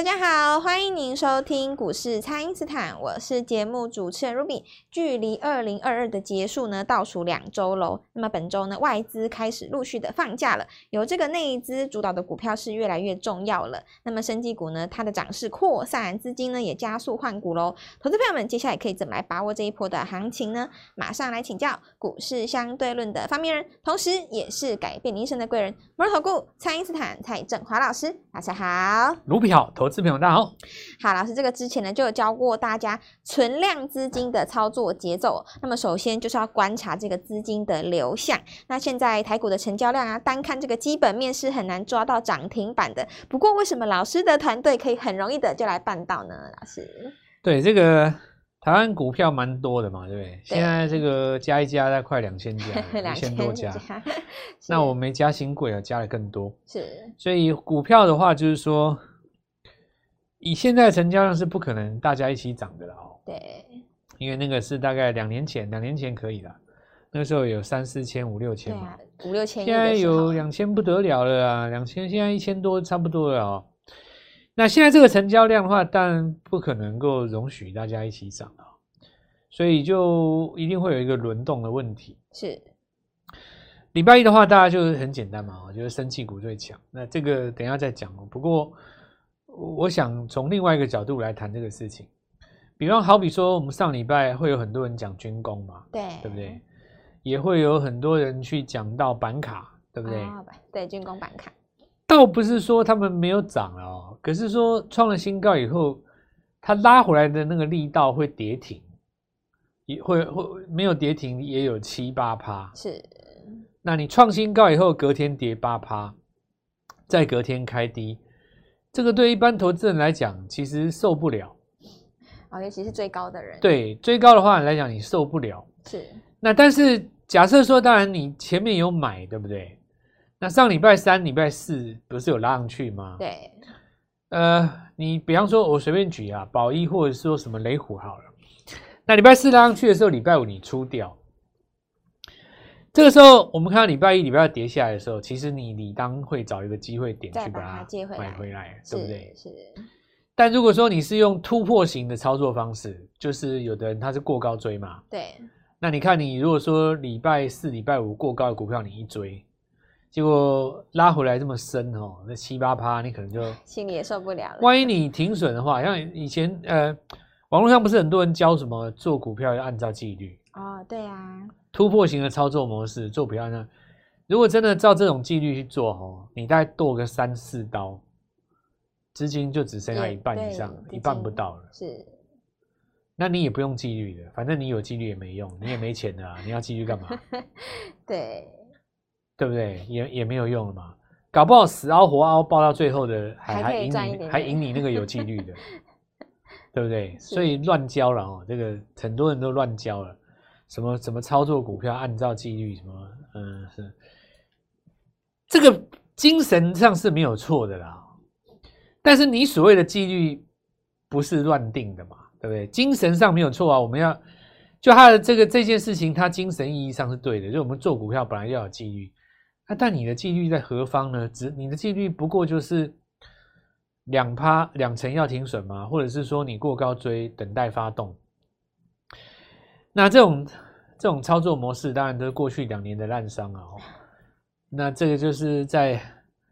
大家好，欢迎您收听股市蔡因斯坦，我是节目主持人 Ruby。距离二零二二的结束呢，倒数两周喽。那么本周呢，外资开始陆续的放假了，由这个内资主导的股票是越来越重要了。那么生技股呢，它的涨势扩散，资金呢也加速换股喽。投资朋友们，接下来可以怎么来把握这一波的行情呢？马上来请教股市相对论的发明人，同时也是改变你一生的贵人——摩尔投顾蔡因斯坦蔡振华老师。大家好，Ruby 好，投资朋友大家好。好，老师，这个之前呢就有教过大家存量资金的操作节奏。那么首先就是要观察这个资金的流向。那现在台股的成交量啊，单看这个基本面是很难抓到涨停板的。不过为什么老师的团队可以很容易的就来办到呢？老师，对，这个台湾股票蛮多的嘛，对不对？对，现在这个加一加在快两千家，两千多家。那我没加新贵啊，加了更多。是，所以股票的话，就是说。以现在成交量是不可能大家一起涨的了哦。对，因为那个是大概两年前，两年前可以了，那个时候有三四千、五六千嘛，五六千。现在有两千不得了了啊，两千现在一千多差不多了哦。那现在这个成交量的话，当然不可能够容许大家一起涨啊，所以就一定会有一个轮动的问题。是，礼拜一的话，大家就是很简单嘛，我觉得生气股最强。那这个等一下再讲哦。不过。我想从另外一个角度来谈这个事情，比方好比说，我们上礼拜会有很多人讲军工嘛，对，对不对？也会有很多人去讲到板卡，对不对？哦、对，军工板卡，倒不是说他们没有涨哦，可是说创了新高以后，它拉回来的那个力道会跌停，也会会没有跌停，也有七八趴。是，那你创新高以后，隔天跌八趴，再隔天开低。这个对一般投资人来讲，其实受不了。啊，尤其是最高的人。对，最高的话来讲，你受不了。是。那但是假设说，当然你前面有买，对不对？那上礼拜三、礼拜四不是有拉上去吗？对。呃，你比方说，我随便举啊，宝一或者说什么雷虎好了。那礼拜四拉上去的时候，礼拜五你出掉。这个时候，我们看到礼拜一、礼拜二跌下来的时候，其实你理当会找一个机会点去把它买回来，对不对？是。但如果说你是用突破型的操作方式，就是有的人他是过高追嘛，对。那你看，你如果说礼拜四、礼拜五过高的股票你一追，结果拉回来这么深哦，那七八趴，你可能就心里也受不了了。万一你停损的话，像以前呃，网络上不是很多人教什么做股票要按照纪律哦，对啊。突破型的操作模式做不要呢？如果真的照这种纪律去做哦，你大概剁个三四刀，资金就只剩下一半以上，一半不到了。是，那你也不用纪律的，反正你有纪律也没用，你也没钱的啊，你要纪律干嘛？对，对不对？也也没有用了嘛，搞不好死熬活凹，抱到最后的还还赢你，还赢你那个有纪律的，对不对？所以乱交了哦，这个很多人都乱交了。什么什么操作股票按照纪律什么，嗯，是这个精神上是没有错的啦，但是你所谓的纪律不是乱定的嘛，对不对？精神上没有错啊，我们要就他的这个这件事情，他精神意义上是对的，就我们做股票本来要有纪律，啊，但你的纪律在何方呢？只你的纪律不过就是两趴两成要停损吗？或者是说你过高追等待发动？那这种这种操作模式，当然都是过去两年的烂伤啊。那这个就是在，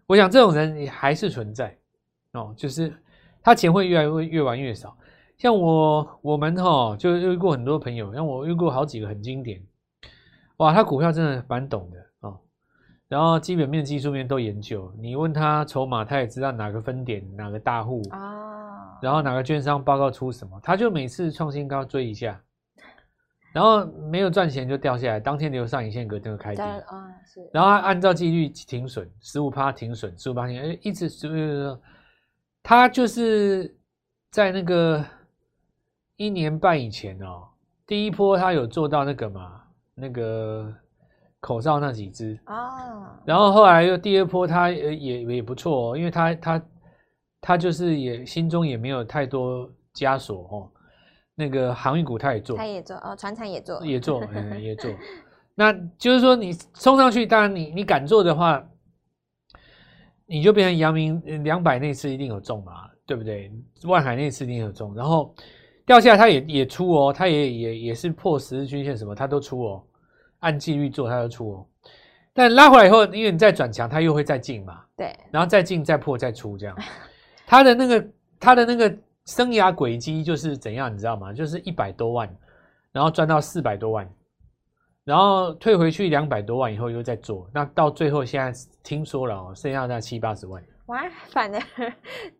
我想这种人也还是存在哦，就是他钱会越来越越玩越少。像我我们哈，就遇过很多朋友，像我遇过好几个很经典，哇，他股票真的蛮懂的哦，然后基本面、技术面都研究。你问他筹码，他也知道哪个分点、哪个大户啊，然后哪个券商报告出什么，他就每次创新高追一下。然后没有赚钱就掉下来，当天留上影线格就开低，然后按照纪律停损，十五趴停损，十五趴停，哎，一直是，他就是在那个一年半以前哦，第一波他有做到那个嘛，那个口罩那几只啊，然后后来又第二波他也也也不错哦，因为他他他就是也心中也没有太多枷锁哦。那个航运股他也做，他也做哦，船厂也做，也做，嗯，也做。那就是说，你冲上去，当然你你敢做的话，你就变成阳明两百那次一定有中嘛。对不对？万海那次一定有中，然后掉下来它也也出哦，它也也也是破十日均线什么，它都出哦，按纪律做它都出哦。但拉回来以后，因为你再转强，它又会再进嘛，对，然后再进再破再出这样，它的那个它的那个生涯轨迹就是怎样，你知道吗？就是一百多万，然后赚到四百多万。然后退回去两百多万以后又再做，那到最后现在听说了哦，剩下那七八十万，哇，反而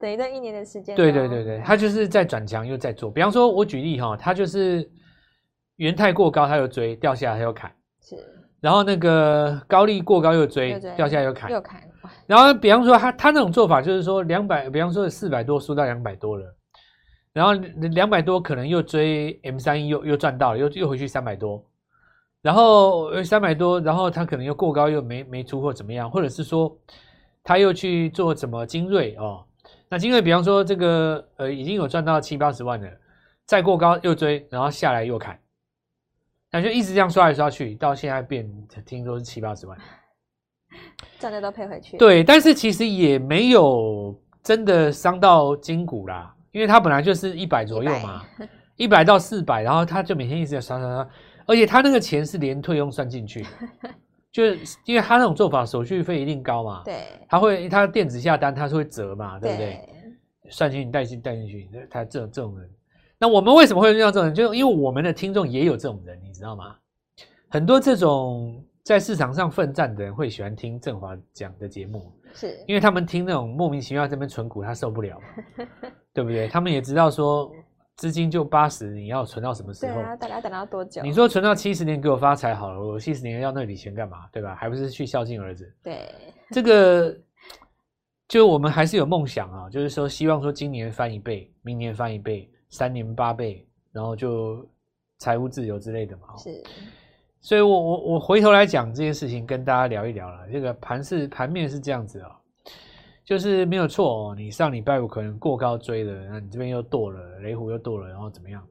等于这一年的时间。对对对对，他就是在转强又在做。比方说，我举例哈，他就是元太过高，他又追，掉下来他又砍，是。然后那个高利过高又追，又追掉下来又砍，又砍。然后比方说他他那种做法就是说两百，比方说四百多输到两百多了，然后两百多可能又追 M 三一又又赚到了，又又回去三百多。然后三百多，然后他可能又过高，又没没出货怎么样？或者是说他又去做什么精锐哦？那精锐比方说这个呃已经有赚到七八十万了，再过高又追，然后下来又砍，那就一直这样刷来刷去，到现在变听说是七八十万，赚的都赔回去。对，但是其实也没有真的伤到筋骨啦，因为他本来就是一百左右嘛，一百到四百，然后他就每天一直在刷刷刷。而且他那个钱是连退佣算进去，就是因为他那种做法手续费一定高嘛，对，他会他电子下单他是会折嘛，对不对？对算进去带进带进去，他这种这种人，那我们为什么会遇到这种人？就因为我们的听众也有这种人，你知道吗？很多这种在市场上奋战的人会喜欢听振华讲的节目，是因为他们听那种莫名其妙这边存股他受不了嘛，对不对？他们也知道说。资金就八十，你要存到什么时候？对啊，大家等到多久？你说存到七十年给我发财好了，我七十年要那笔钱干嘛？对吧？还不是去孝敬儿子？对，这个就我们还是有梦想啊，就是说希望说今年翻一倍，明年翻一倍，三年八倍，然后就财务自由之类的嘛。是，所以我我我回头来讲这件事情，跟大家聊一聊了。这个盘是盘面是这样子啊。就是没有错哦，你上礼拜五可能过高追了，那你这边又剁了，雷虎又剁了，然后怎么样？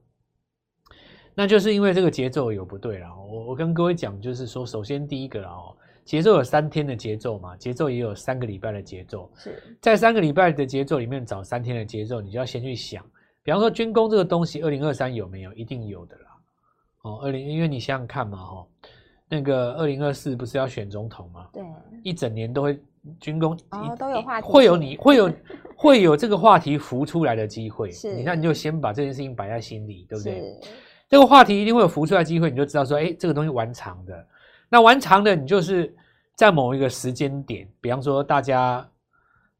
那就是因为这个节奏有不对了。我我跟各位讲，就是说，首先第一个哦，节奏有三天的节奏嘛，节奏也有三个礼拜的节奏。是在三个礼拜的节奏里面找三天的节奏，你就要先去想，比方说军工这个东西，二零二三有没有？一定有的啦。哦，二零，因为你想想看嘛，哈，那个二零二四不是要选总统吗？对，一整年都会。军工哦，都有话题，会有你会有会有这个话题浮出来的机会。是，你看你就先把这件事情摆在心里，对不对？是这个话题一定会有浮出来的机会，你就知道说，哎，这个东西玩长的。那玩长的，你就是在某一个时间点，比方说大家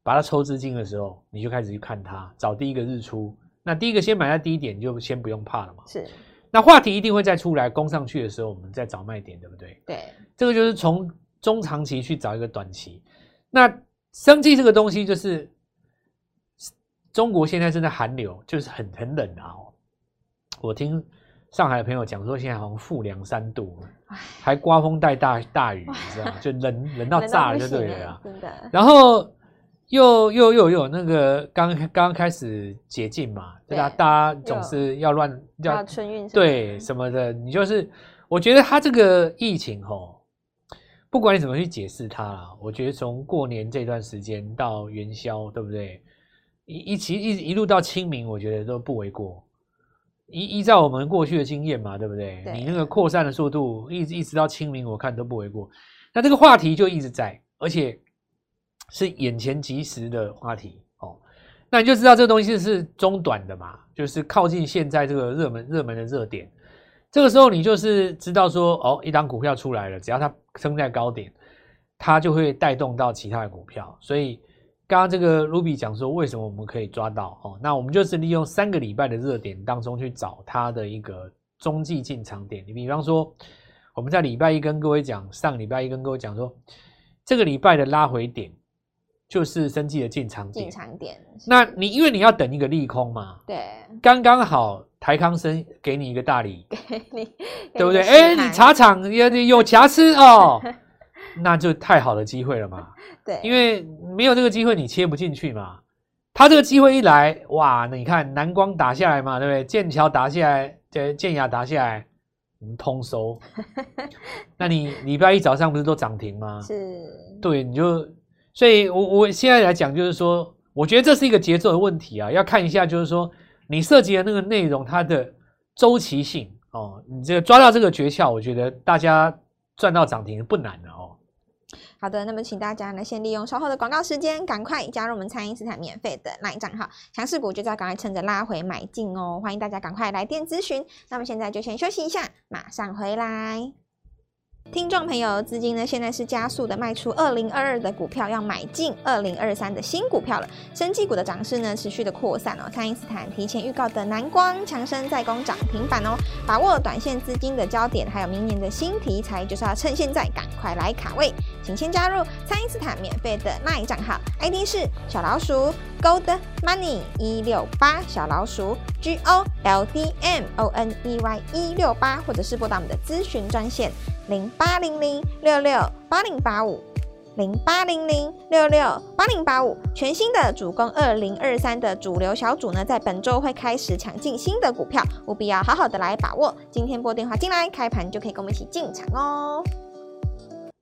把它抽资金的时候，你就开始去看它，找第一个日出。那第一个先买在低点，你就先不用怕了嘛。是。那话题一定会再出来，攻上去的时候，我们再找卖点，对不对？对。这个就是从中长期去找一个短期。那生计这个东西，就是中国现在正在寒流，就是很很冷啊。我听上海的朋友讲说，现在好像负两三度，还刮风带大大雨，你知道吗？就冷冷到炸了，就对了啊。真的。然后又又又有那个刚刚开始解禁嘛，对吧？大家总是要乱要春运，对什么的。你就是，我觉得他这个疫情吼。不管你怎么去解释它啦，我觉得从过年这段时间到元宵，对不对？一一起一一路到清明，我觉得都不为过。依依照我们过去的经验嘛，对不对？对。你那个扩散的速度，一直一直到清明，我看都不为过。那这个话题就一直在，而且是眼前即时的话题哦。那你就知道这个东西是中短的嘛，就是靠近现在这个热门热门的热点。这个时候你就是知道说哦，一档股票出来了，只要它升在高点，它就会带动到其他的股票。所以刚刚这个 Ruby 讲说，为什么我们可以抓到哦？那我们就是利用三个礼拜的热点当中去找它的一个中继进场点。你比方说，我们在礼拜一跟各位讲，上礼拜一跟各位讲说，这个礼拜的拉回点就是生技的进场点。进场点。那你因为你要等一个利空嘛？对。刚刚好。台康生给你一个大礼，给你，对不对？哎，你茶厂 有有瑕疵哦，那就太好的机会了嘛。对，因为没有这个机会，你切不进去嘛。他这个机会一来，哇，那你看南光打下来嘛，对不对？剑桥打下来，对，剑雅打下来，我们通收。那你礼拜一早上不是都涨停吗？是，对，你就，所以我我现在来讲，就是说。我觉得这是一个节奏的问题啊，要看一下，就是说你涉及的那个内容它的周期性哦，你这个抓到这个诀窍，我觉得大家赚到涨停不难的哦。好的，那么请大家呢先利用稍后的广告时间，赶快加入我们蔡因斯坦免费的 LINE 账号，强势股就要赶快趁着拉回买进哦，欢迎大家赶快来电咨询。那么现在就先休息一下，马上回来。听众朋友，资金呢现在是加速的卖出二零二二的股票，要买进二零二三的新股票了。生技股的涨势呢持续的扩散哦。蔡因斯坦提前预告的南光、强生再攻涨停板哦，把握短线资金的焦点，还有明年的新题材，就是要趁现在赶快来卡位。请先加入蔡因斯坦免费的 LINE 账号，ID 是小老鼠 Gold Money 一六八，小老鼠 G O L D M O N E Y 一六八，或者是拨打我们的咨询专线。零八零零六六八零八五，零八零零六六八零八五，全新的主攻二零二三的主流小组呢，在本周会开始抢进新的股票，务必要好好的来把握。今天拨电话进来，开盘就可以跟我们一起进场哦。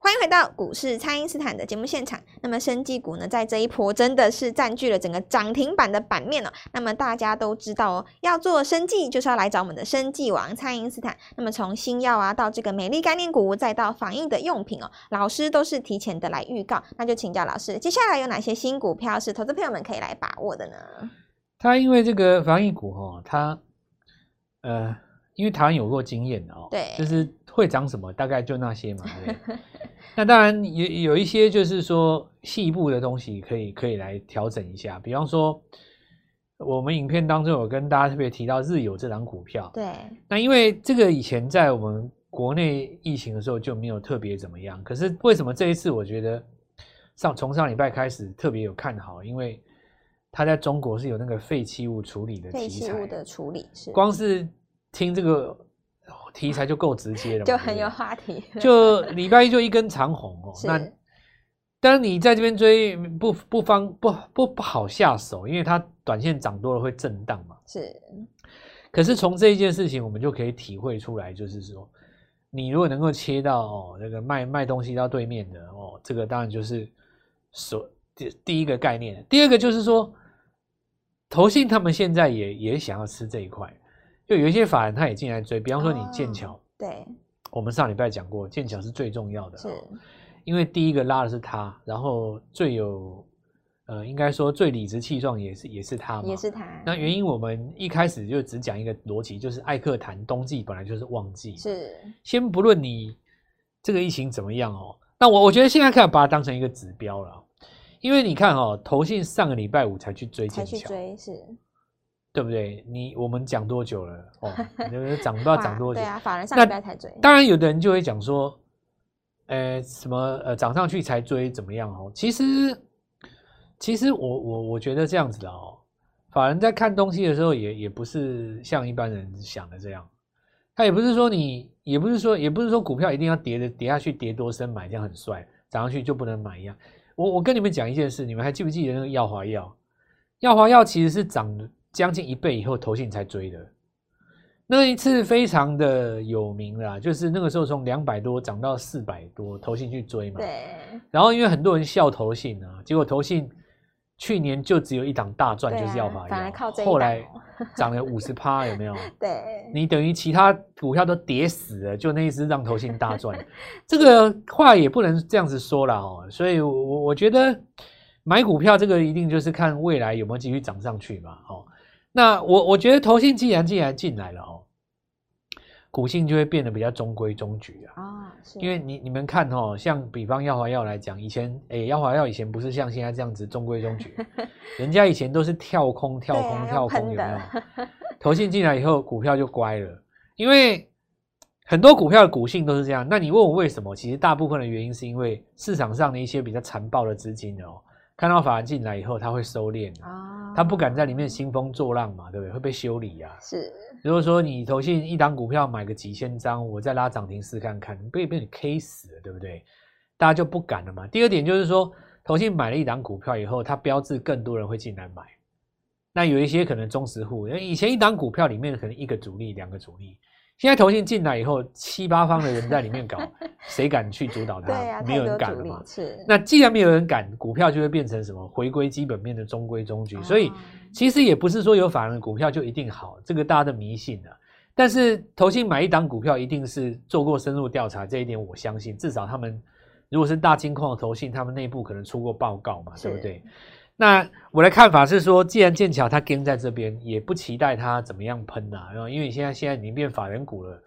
欢迎回到股市，蔡因斯坦的节目现场。那么，生技股呢，在这一波真的是占据了整个涨停板的版面哦。那么大家都知道哦，要做生技，就是要来找我们的生技王蔡因斯坦。那么从新药啊，到这个美丽概念股，再到防疫的用品哦，老师都是提前的来预告。那就请教老师，接下来有哪些新股票是投资朋友们可以来把握的呢？他因为这个防疫股哦，他呃，因为台湾有过经验的哦，对，就是会涨什么，大概就那些嘛，对。那当然有有一些就是说细部的东西可以可以来调整一下，比方说我们影片当中有跟大家特别提到日友这档股票，对。那因为这个以前在我们国内疫情的时候就没有特别怎么样，可是为什么这一次我觉得上从上礼拜开始特别有看好？因为它在中国是有那个废弃物处理的题材，废弃物的处理是光是听这个。题材就够直接了，就很有话题。就礼拜一就一根长红哦，那当然你在这边追不不方不不不好下手，因为它短线涨多了会震荡嘛。是，可是从这一件事情，我们就可以体会出来，就是说，你如果能够切到哦那个卖卖东西到对面的哦，这个当然就是所第第一个概念。第二个就是说，投信他们现在也也想要吃这一块。就有一些法人他也进来追，比方说你剑桥、哦，对，我们上礼拜讲过，剑桥是最重要的，是，因为第一个拉的是他，然后最有，呃，应该说最理直气壮也是也是他嘛，也是他。那原因我们一开始就只讲一个逻辑，就是艾克谈冬季本来就是旺季，是，先不论你这个疫情怎么样哦，那我我觉得现在可以把它当成一个指标了，因为你看哦，投信上个礼拜五才去追剑桥，才去追是。对不对？你我们讲多久了？哦，就是涨不知道涨多久。对啊，法人上礼拜才追。当然，有的人就会讲说，呃，什么呃，涨上去才追怎么样？哦，其实，其实我我我觉得这样子的哦，法人在看东西的时候也，也也不是像一般人想的这样。他也不是说你，也不是说，也不是说股票一定要跌的跌下去跌多深买这样很帅，涨上去就不能买一样。我我跟你们讲一件事，你们还记不记得那个耀华药？耀华药其实是涨。将近一倍以后，投信才追的，那一次非常的有名啦，就是那个时候从两百多涨到四百多，投信去追嘛。对。然后因为很多人笑投信啊，结果投信去年就只有一档大赚，就是药华药，后来 涨了五十趴，有没有？对。你等于其他股票都跌死了，就那一只让投信大赚，这个话也不能这样子说了哦。所以我我觉得买股票这个一定就是看未来有没有继续涨上去嘛，哦。那我我觉得投信既然既然进来了哦，股性就会变得比较中规中矩啊。啊，是。因为你你们看哦，像比方耀华药来讲，以前诶耀华药以前不是像现在这样子中规中矩，人家以前都是跳空跳空、啊、跳空，有没有？投信进来以后，股票就乖了，因为很多股票的股性都是这样。那你问我为什么？其实大部分的原因是因为市场上的一些比较残暴的资金哦。看到法人进来以后，他会收敛啊，他不敢在里面兴风作浪嘛，对不对？会被修理啊。是，如果说你投信一档股票买个几千张，我再拉涨停试看看，被被你 K 死了，对不对？大家就不敢了嘛。第二点就是说，投信买了一档股票以后，它标志更多人会进来买。那有一些可能中实户，以前一档股票里面可能一个主力、两个主力，现在投信进来以后，七八方的人在里面搞，谁敢去主导它？对啊，没有人敢了嘛。是。那既然没有人敢，股票就会变成什么？回归基本面的中规中矩。哦、所以其实也不是说有法人的股票就一定好，这个大家的迷信的。但是投信买一档股票，一定是做过深入调查，这一点我相信。至少他们如果是大金矿的投信，他们内部可能出过报告嘛，对不对？那我的看法是说，既然剑桥它跟在这边，也不期待它怎么样喷呐、啊，然后因为现在现在已经变法人股了，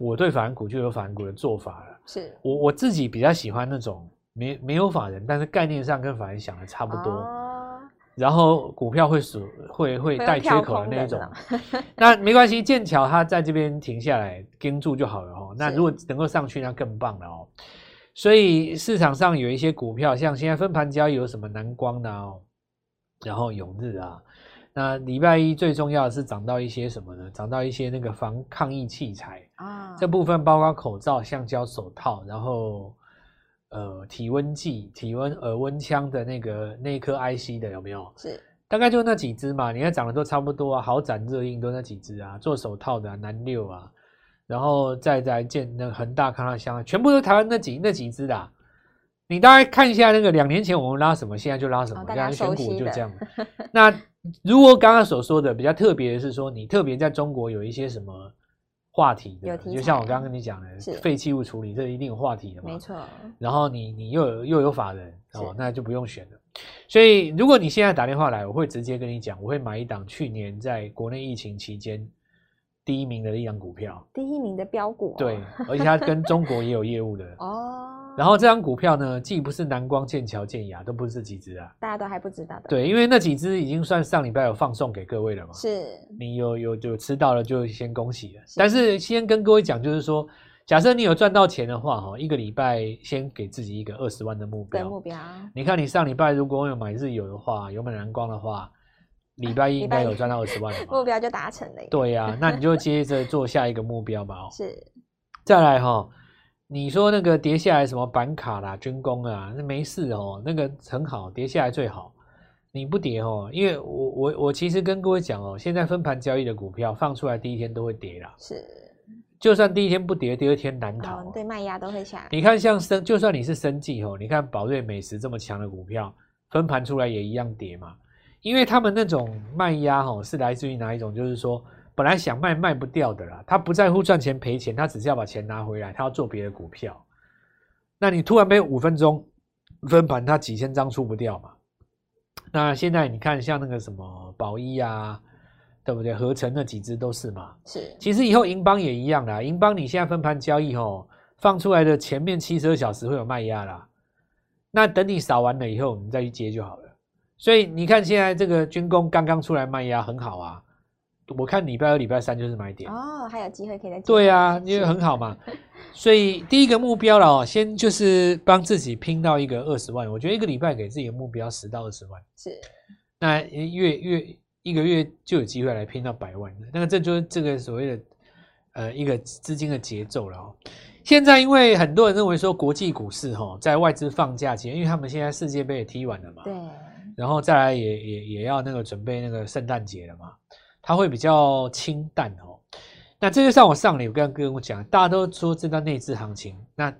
我对法人股就有法人股的做法了。是我我自己比较喜欢那种没没有法人，但是概念上跟法人想的差不多，哦、然后股票会属会会带缺口的那种。那没关系，剑桥它在这边停下来跟住就好了哦。那如果能够上去，那更棒了哦。所以市场上有一些股票，像现在分盘交易有什么南光的哦，然后永日啊，那礼拜一最重要的是涨到一些什么呢？涨到一些那个防抗疫器材啊，这部分包括口罩、橡胶手套，然后呃体温计、体温耳温枪的那个那颗 IC 的有没有？是，大概就那几只嘛，你看涨的都差不多啊，好展、热映都那几只啊，做手套的啊，南六啊。然后再再建那个恒大、康乐香，全部都台湾那几那几只的。你大概看一下那个两年前我们拉什么，现在就拉什么，这样选股就这样。那如果刚刚所说的比较特别的是说，你特别在中国有一些什么话题的，就像我刚刚跟你讲的废弃物处理，这一定有话题的嘛。没错。然后你你又有又有法人哦，那就不用选了。所以如果你现在打电话来，我会直接跟你讲，我会买一档去年在国内疫情期间。第一名的一档股票，第一名的标股，对，而且它跟中国也有业务的 哦。然后这张股票呢，既不是南光、剑桥、建雅，都不是这几只啊，大家都还不知道的。对，因为那几只已经算上礼拜有放送给各位了嘛。是，你有有就吃到了，就先恭喜了。是，但是先跟各位讲，就是说，假设你有赚到钱的话，哈，一个礼拜先给自己一个二十万的目标。目标。你看，你上礼拜如果有买日有的话，有买南光的话。礼拜一应该有赚到二十万，目标就达成了。对呀、啊，那你就接着做下一个目标吧。是，再来哈，你说那个跌下来什么板卡啦、军工啊，那没事哦，那个很好，跌下来最好。你不跌哦，因为我我我其实跟各位讲哦，现在分盘交易的股票放出来第一天都会跌啦。是，就算第一天不跌，第二天难逃。哦、对，卖压都会下来。你看像生，就算你是生计哦，你看宝瑞美食这么强的股票，分盘出来也一样跌嘛。因为他们那种卖压吼是来自于哪一种？就是说，本来想卖卖不掉的啦，他不在乎赚钱赔钱，他只是要把钱拿回来，他要做别的股票。那你突然被五分钟分盘，他几千张出不掉嘛？那现在你看，像那个什么宝一啊，对不对？合成那几只都是嘛。是。其实以后银邦也一样啦，银邦你现在分盘交易吼，放出来的前面七十二小时会有卖压啦，那等你扫完了以后，你再去接就好了。所以你看，现在这个军工刚刚出来卖压很好啊，我看礼拜二、礼拜三就是买点哦，还有机会可以再对啊，因为很好嘛。所以第一个目标了哦，先就是帮自己拼到一个二十万，我觉得一个礼拜给自己的目标十到二十万是，那月月一个月就有机会来拼到百万，那个这就是这个所谓的呃一个资金的节奏了哦。现在因为很多人认为说国际股市哈，在外资放假前，因为他们现在世界杯也踢完了嘛，对。然后再来也也也要那个准备那个圣诞节了嘛，它会比较清淡哦。那这就像我上礼我刚刚跟我讲，大家都说这段内资行情，那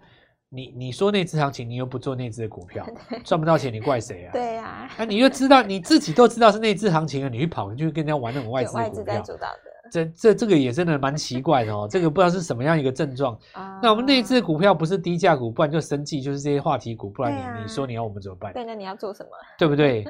你你说内资行情，你又不做内资的股票，赚不到钱，你怪谁啊？对呀、啊，那你就知道你自己都知道是内资行情了，你去跑你就跟人家玩那种外资股票。这这这个也真的蛮奇怪的哦，这个不知道是什么样一个症状。那我们内资股票不是低价股，不然就生技，就是这些话题股，不然你、啊、你说你要我们怎么办？对，那你要做什么？对不对？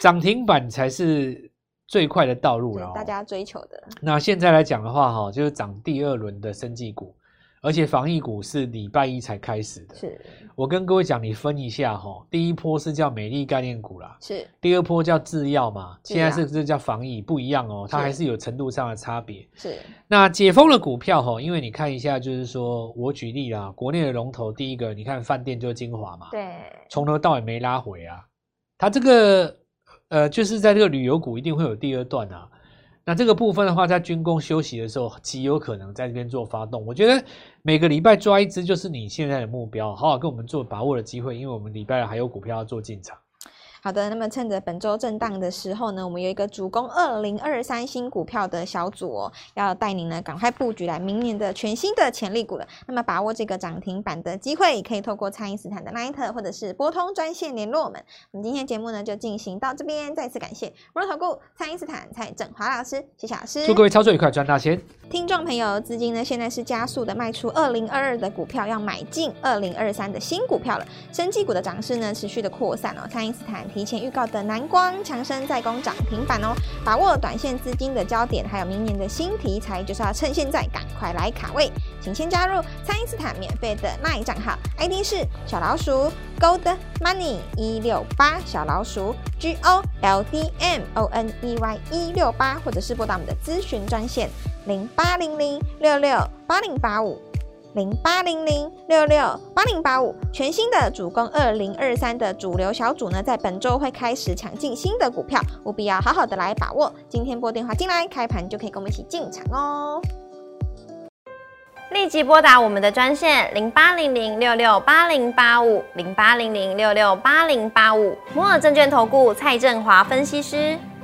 涨停板才是最快的道路了、哦，大家追求的。那现在来讲的话，哈，就是涨第二轮的生技股。而且防疫股是礼拜一才开始的。是，我跟各位讲，你分一下哈，第一波是叫美丽概念股啦，是，第二波叫制药嘛，现在是这叫防疫，不一样哦，它还是有程度上的差别。是，那解封的股票哈，因为你看一下，就是说我举例啦，国内的龙头，第一个你看饭店就是精华嘛，对，从头到尾没拉回啊，它这个呃，就是在这个旅游股一定会有第二段啊。那这个部分的话，在军工休息的时候，极有可能在这边做发动。我觉得每个礼拜抓一只就是你现在的目标，好好跟我们做把握的机会，因为我们礼拜二还有股票要做进场。好的，那么趁着本周震荡的时候呢，我们有一个主攻二零二三新股票的小组哦，要带您呢赶快布局来明年的全新的潜力股了。那么把握这个涨停板的机会，可以透过蔡因斯坦的 LINE 或者是拨通专线联络我们。我们今天节目呢就进行到这边，再次感谢摩尔投顾蔡因斯坦蔡振华老师，谢谢老师。祝各位操作愉快，赚大钱。听众朋友，资金呢现在是加速的卖出二零二二的股票，要买进二零二三的新股票了。生技股的涨势呢持续的扩散哦，蔡因斯坦提提前预告的南光、强生在攻涨停板哦，把握短线资金的焦点，还有明年的新题材，就是要趁现在赶快来卡位。请先加入蔡因斯坦免费的 LINE 账号，ID 是小老鼠 Gold Money 一六八，小老鼠 G O L D M O N E Y 一六八，或者是拨打我们的咨询专线。零八零零六六八零八五，零八零零六六八零八五，全新的主攻二零二三的主流小组呢，在本周会开始抢进新的股票，务必要好好的来把握。今天拨电话进来，开盘就可以跟我们一起进场哦。立即拨打我们的专线零八零零六六八零八五，零八零零六六八零八五，摩尔证券投顾蔡振华分析师。